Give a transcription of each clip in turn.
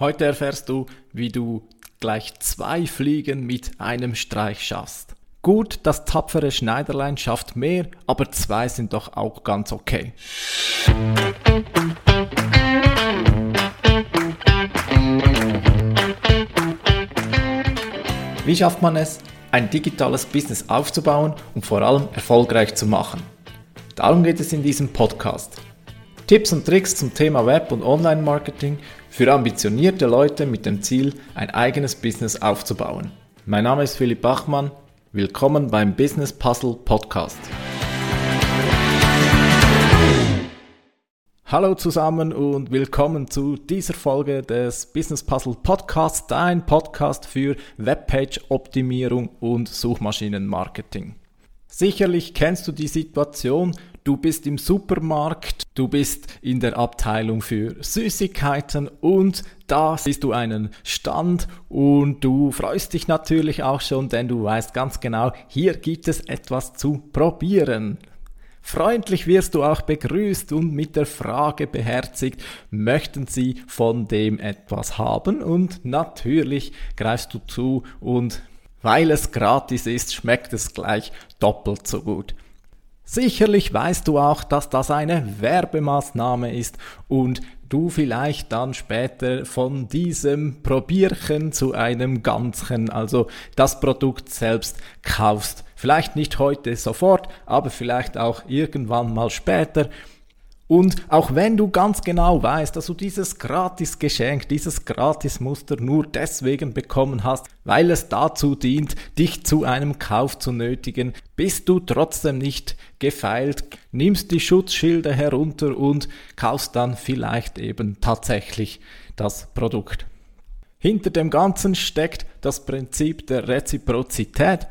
Heute erfährst du, wie du gleich zwei Fliegen mit einem Streich schaffst. Gut, das tapfere Schneiderlein schafft mehr, aber zwei sind doch auch ganz okay. Wie schafft man es, ein digitales Business aufzubauen und vor allem erfolgreich zu machen? Darum geht es in diesem Podcast. Tipps und Tricks zum Thema Web- und Online-Marketing für ambitionierte Leute mit dem Ziel, ein eigenes Business aufzubauen. Mein Name ist Philipp Bachmann. Willkommen beim Business Puzzle Podcast. Hallo zusammen und willkommen zu dieser Folge des Business Puzzle Podcasts, dein Podcast für Webpage-Optimierung und Suchmaschinenmarketing. Sicherlich kennst du die Situation, du bist im Supermarkt, du bist in der Abteilung für Süßigkeiten und da siehst du einen Stand und du freust dich natürlich auch schon, denn du weißt ganz genau, hier gibt es etwas zu probieren. Freundlich wirst du auch begrüßt und mit der Frage beherzigt, möchten Sie von dem etwas haben? Und natürlich greifst du zu und weil es gratis ist, schmeckt es gleich doppelt so gut. Sicherlich weißt du auch, dass das eine Werbemaßnahme ist und du vielleicht dann später von diesem Probierchen zu einem Ganzchen, also das Produkt selbst kaufst. Vielleicht nicht heute sofort, aber vielleicht auch irgendwann mal später. Und auch wenn du ganz genau weißt, dass du dieses Gratis-Geschenk, dieses Gratis-Muster nur deswegen bekommen hast, weil es dazu dient, dich zu einem Kauf zu nötigen, bist du trotzdem nicht gefeilt, nimmst die Schutzschilder herunter und kaufst dann vielleicht eben tatsächlich das Produkt. Hinter dem Ganzen steckt das Prinzip der Reziprozität.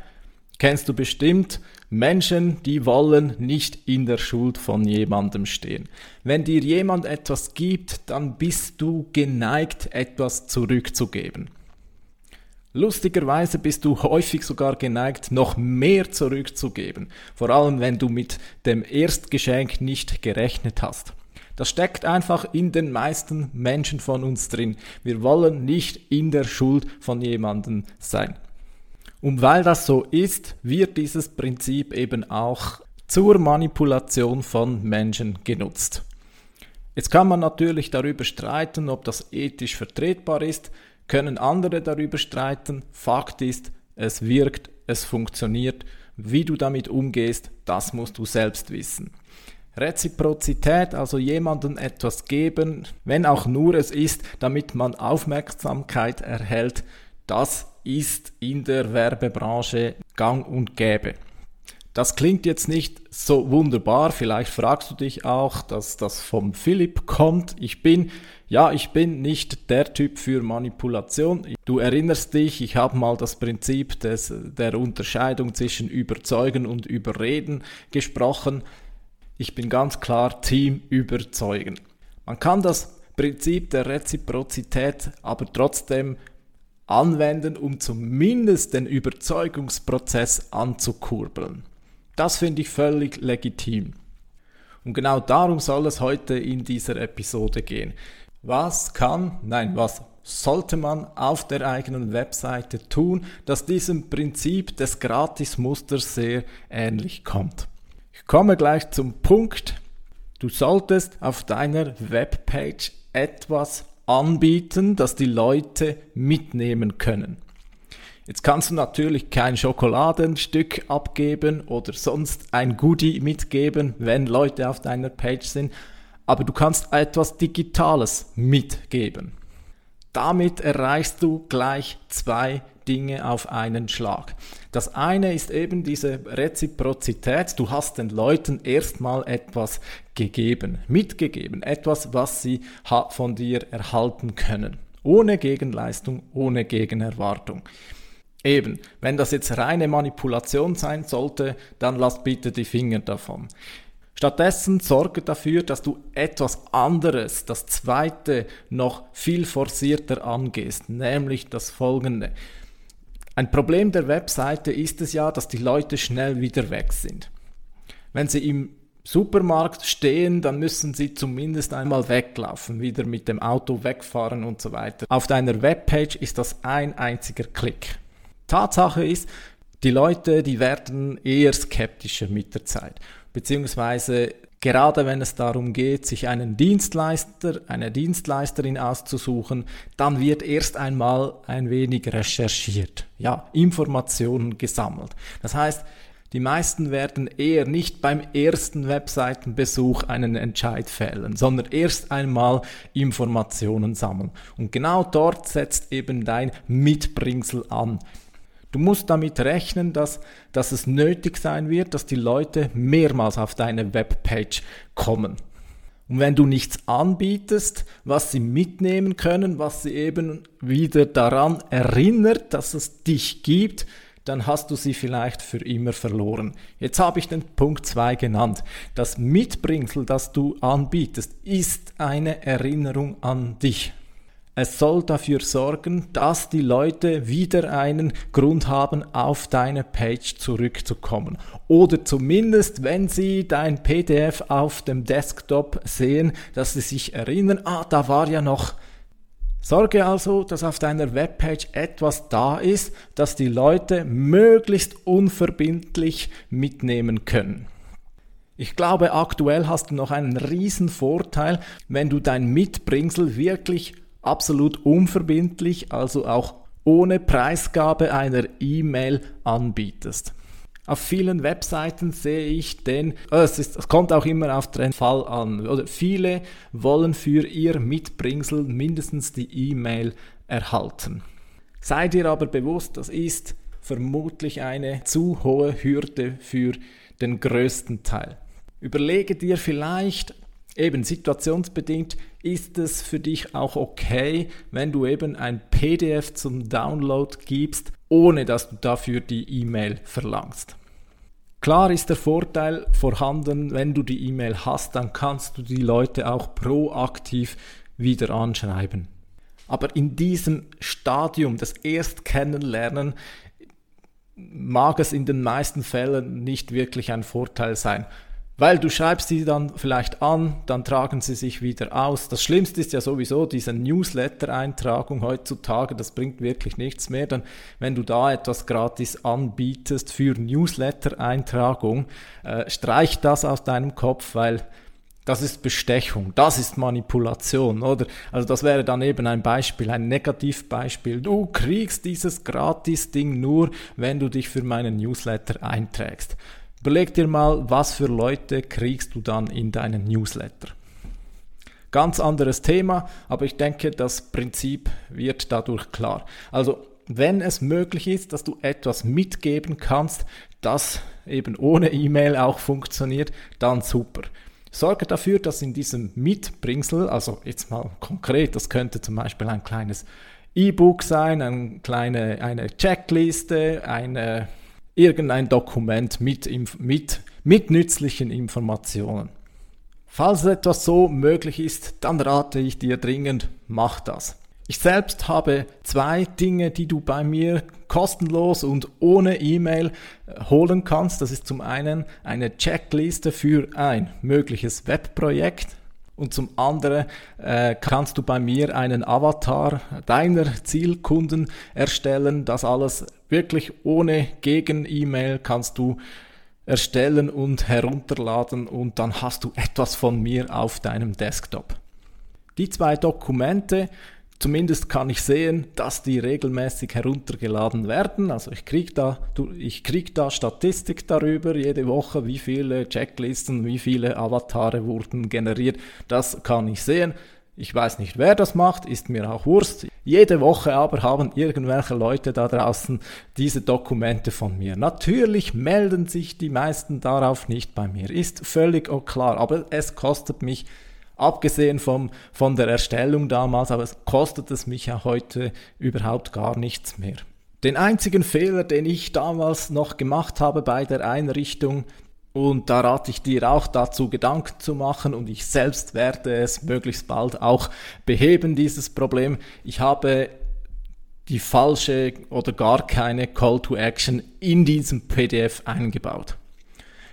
Kennst du bestimmt, Menschen, die wollen nicht in der Schuld von jemandem stehen. Wenn dir jemand etwas gibt, dann bist du geneigt, etwas zurückzugeben. Lustigerweise bist du häufig sogar geneigt, noch mehr zurückzugeben, vor allem wenn du mit dem Erstgeschenk nicht gerechnet hast. Das steckt einfach in den meisten Menschen von uns drin. Wir wollen nicht in der Schuld von jemandem sein. Und weil das so ist, wird dieses Prinzip eben auch zur Manipulation von Menschen genutzt. Jetzt kann man natürlich darüber streiten, ob das ethisch vertretbar ist, können andere darüber streiten. Fakt ist, es wirkt, es funktioniert. Wie du damit umgehst, das musst du selbst wissen. Reziprozität, also jemandem etwas geben, wenn auch nur es ist, damit man Aufmerksamkeit erhält, das ist in der Werbebranche gang und gäbe. Das klingt jetzt nicht so wunderbar. Vielleicht fragst du dich auch, dass das vom Philipp kommt. Ich bin, ja, ich bin nicht der Typ für Manipulation. Du erinnerst dich, ich habe mal das Prinzip des, der Unterscheidung zwischen Überzeugen und Überreden gesprochen. Ich bin ganz klar Team überzeugen. Man kann das Prinzip der Reziprozität aber trotzdem anwenden, um zumindest den Überzeugungsprozess anzukurbeln. Das finde ich völlig legitim. Und genau darum soll es heute in dieser Episode gehen. Was kann, nein, was sollte man auf der eigenen Webseite tun, dass diesem Prinzip des Gratismusters sehr ähnlich kommt? Ich komme gleich zum Punkt. Du solltest auf deiner Webpage etwas anbieten, das die Leute mitnehmen können. Jetzt kannst du natürlich kein Schokoladenstück abgeben oder sonst ein Goodie mitgeben, wenn Leute auf deiner Page sind, aber du kannst etwas Digitales mitgeben. Damit erreichst du gleich zwei Dinge auf einen Schlag. Das eine ist eben diese Reziprozität. Du hast den Leuten erstmal etwas gegeben, mitgegeben, etwas, was sie von dir erhalten können. Ohne Gegenleistung, ohne Gegenerwartung. Eben, wenn das jetzt reine Manipulation sein sollte, dann lass bitte die Finger davon. Stattdessen sorge dafür, dass du etwas anderes, das zweite, noch viel forcierter angehst, nämlich das folgende. Ein Problem der Webseite ist es ja, dass die Leute schnell wieder weg sind. Wenn sie im Supermarkt stehen, dann müssen sie zumindest einmal weglaufen, wieder mit dem Auto wegfahren und so weiter. Auf deiner Webpage ist das ein einziger Klick. Tatsache ist, die Leute, die werden eher skeptischer mit der Zeit, beziehungsweise Gerade wenn es darum geht, sich einen Dienstleister, eine Dienstleisterin auszusuchen, dann wird erst einmal ein wenig recherchiert, ja, Informationen gesammelt. Das heißt, die meisten werden eher nicht beim ersten Webseitenbesuch einen Entscheid fällen, sondern erst einmal Informationen sammeln. Und genau dort setzt eben dein Mitbringsel an. Du musst damit rechnen, dass, dass es nötig sein wird, dass die Leute mehrmals auf deine Webpage kommen. Und wenn du nichts anbietest, was sie mitnehmen können, was sie eben wieder daran erinnert, dass es dich gibt, dann hast du sie vielleicht für immer verloren. Jetzt habe ich den Punkt 2 genannt. Das Mitbringsel, das du anbietest, ist eine Erinnerung an dich. Es soll dafür sorgen, dass die Leute wieder einen Grund haben, auf deine Page zurückzukommen. Oder zumindest, wenn sie dein PDF auf dem Desktop sehen, dass sie sich erinnern, ah, da war ja noch Sorge also, dass auf deiner Webpage etwas da ist, das die Leute möglichst unverbindlich mitnehmen können. Ich glaube, aktuell hast du noch einen riesen Vorteil, wenn du dein Mitbringsel wirklich absolut unverbindlich, also auch ohne Preisgabe einer E-Mail anbietest. Auf vielen Webseiten sehe ich den, oh, es, ist, es kommt auch immer auf den Fall an, oder viele wollen für ihr Mitbringsel mindestens die E-Mail erhalten. Sei dir aber bewusst, das ist vermutlich eine zu hohe Hürde für den größten Teil. Überlege dir vielleicht, eben situationsbedingt, ist es für dich auch okay, wenn du eben ein PDF zum Download gibst, ohne dass du dafür die E-Mail verlangst. Klar ist der Vorteil vorhanden, wenn du die E-Mail hast, dann kannst du die Leute auch proaktiv wieder anschreiben. Aber in diesem Stadium des Erstkennenlernen mag es in den meisten Fällen nicht wirklich ein Vorteil sein. Weil du schreibst sie dann vielleicht an, dann tragen sie sich wieder aus. Das Schlimmste ist ja sowieso diese Newsletter-Eintragung heutzutage, das bringt wirklich nichts mehr. Dann, wenn du da etwas gratis anbietest für Newsletter-Eintragung, äh, streich das aus deinem Kopf, weil das ist Bestechung, das ist Manipulation, oder? Also das wäre dann eben ein Beispiel, ein Negativbeispiel. Du kriegst dieses Gratis-Ding nur, wenn du dich für meinen Newsletter einträgst. Überleg dir mal, was für Leute kriegst du dann in deinen Newsletter. Ganz anderes Thema, aber ich denke, das Prinzip wird dadurch klar. Also, wenn es möglich ist, dass du etwas mitgeben kannst, das eben ohne E-Mail auch funktioniert, dann super. Sorge dafür, dass in diesem Mitbringsel, also jetzt mal konkret, das könnte zum Beispiel ein kleines E-Book sein, eine kleine eine Checkliste, eine irgendein Dokument mit, mit, mit nützlichen Informationen. Falls etwas so möglich ist, dann rate ich dir dringend, mach das. Ich selbst habe zwei Dinge, die du bei mir kostenlos und ohne E-Mail äh, holen kannst. Das ist zum einen eine Checkliste für ein mögliches Webprojekt und zum anderen äh, kannst du bei mir einen Avatar deiner Zielkunden erstellen. Das alles wirklich ohne Gegen-E-Mail kannst du erstellen und herunterladen und dann hast du etwas von mir auf deinem Desktop. Die zwei Dokumente Zumindest kann ich sehen, dass die regelmäßig heruntergeladen werden. Also ich kriege da, ich krieg da Statistik darüber, jede Woche, wie viele Checklisten, wie viele Avatare wurden generiert. Das kann ich sehen. Ich weiß nicht, wer das macht, ist mir auch Wurst. Jede Woche aber haben irgendwelche Leute da draußen diese Dokumente von mir. Natürlich melden sich die meisten darauf nicht bei mir, ist völlig klar, aber es kostet mich Abgesehen vom, von der Erstellung damals, aber es kostet es mich ja heute überhaupt gar nichts mehr. Den einzigen Fehler, den ich damals noch gemacht habe bei der Einrichtung, und da rate ich dir auch dazu Gedanken zu machen und ich selbst werde es möglichst bald auch beheben, dieses Problem. Ich habe die falsche oder gar keine Call to Action in diesem PDF eingebaut.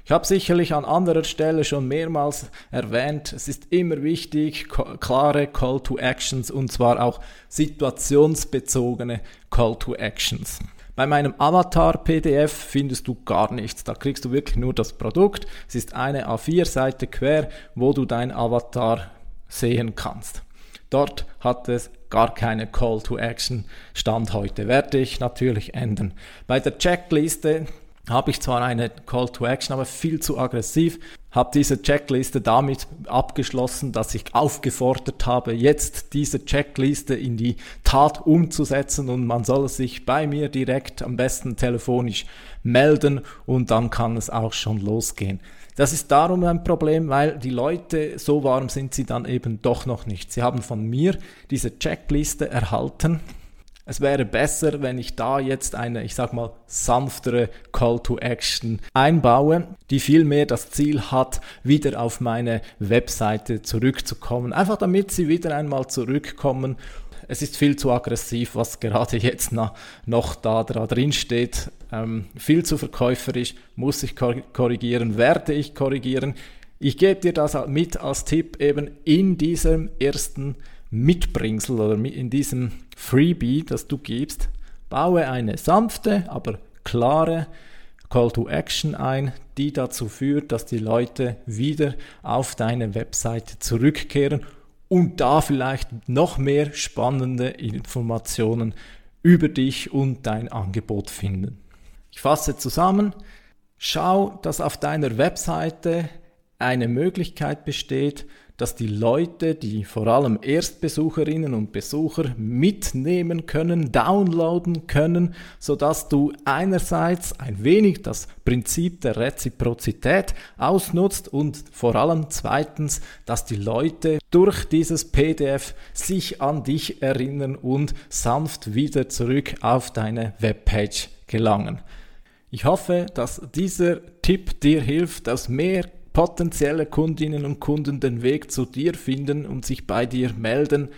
Ich habe sicherlich an anderer Stelle schon mehrmals erwähnt, es ist immer wichtig, klare Call to Actions und zwar auch situationsbezogene Call to Actions. Bei meinem Avatar-PDF findest du gar nichts. Da kriegst du wirklich nur das Produkt. Es ist eine A4-Seite quer, wo du dein Avatar sehen kannst. Dort hat es gar keine Call to Action Stand heute. Werde ich natürlich ändern. Bei der Checkliste habe ich zwar eine Call to Action, aber viel zu aggressiv. Habe diese Checkliste damit abgeschlossen, dass ich aufgefordert habe, jetzt diese Checkliste in die Tat umzusetzen und man soll sich bei mir direkt am besten telefonisch melden und dann kann es auch schon losgehen. Das ist darum ein Problem, weil die Leute, so warm sind sie dann eben doch noch nicht. Sie haben von mir diese Checkliste erhalten es wäre besser, wenn ich da jetzt eine, ich sag mal, sanftere Call to Action einbaue, die vielmehr das Ziel hat, wieder auf meine Webseite zurückzukommen. Einfach damit sie wieder einmal zurückkommen. Es ist viel zu aggressiv, was gerade jetzt noch da, drin steht. Ähm, viel zu verkäuferisch, muss ich korrigieren, werde ich korrigieren. Ich gebe dir das mit als Tipp eben in diesem ersten Mitbringsel oder in diesem Freebie, das du gibst, baue eine sanfte, aber klare Call to Action ein, die dazu führt, dass die Leute wieder auf deine Webseite zurückkehren und da vielleicht noch mehr spannende Informationen über dich und dein Angebot finden. Ich fasse zusammen, schau, dass auf deiner Webseite eine Möglichkeit besteht, dass die Leute, die vor allem Erstbesucherinnen und Besucher mitnehmen können, downloaden können, sodass du einerseits ein wenig das Prinzip der Reziprozität ausnutzt und vor allem zweitens, dass die Leute durch dieses PDF sich an dich erinnern und sanft wieder zurück auf deine Webpage gelangen. Ich hoffe, dass dieser Tipp dir hilft, dass mehr potenzielle Kundinnen und Kunden den Weg zu dir finden und sich bei dir melden.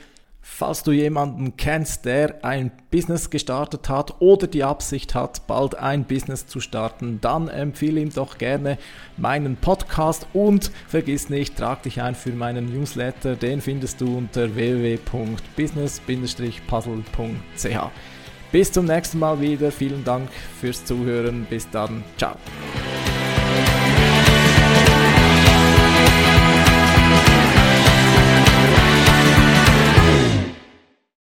Falls du jemanden kennst, der ein Business gestartet hat oder die Absicht hat, bald ein Business zu starten, dann empfehle ihm doch gerne meinen Podcast und vergiss nicht, trag dich ein für meinen Newsletter. Den findest du unter www.business-puzzle.ch. Bis zum nächsten Mal wieder. Vielen Dank fürs Zuhören. Bis dann. Ciao.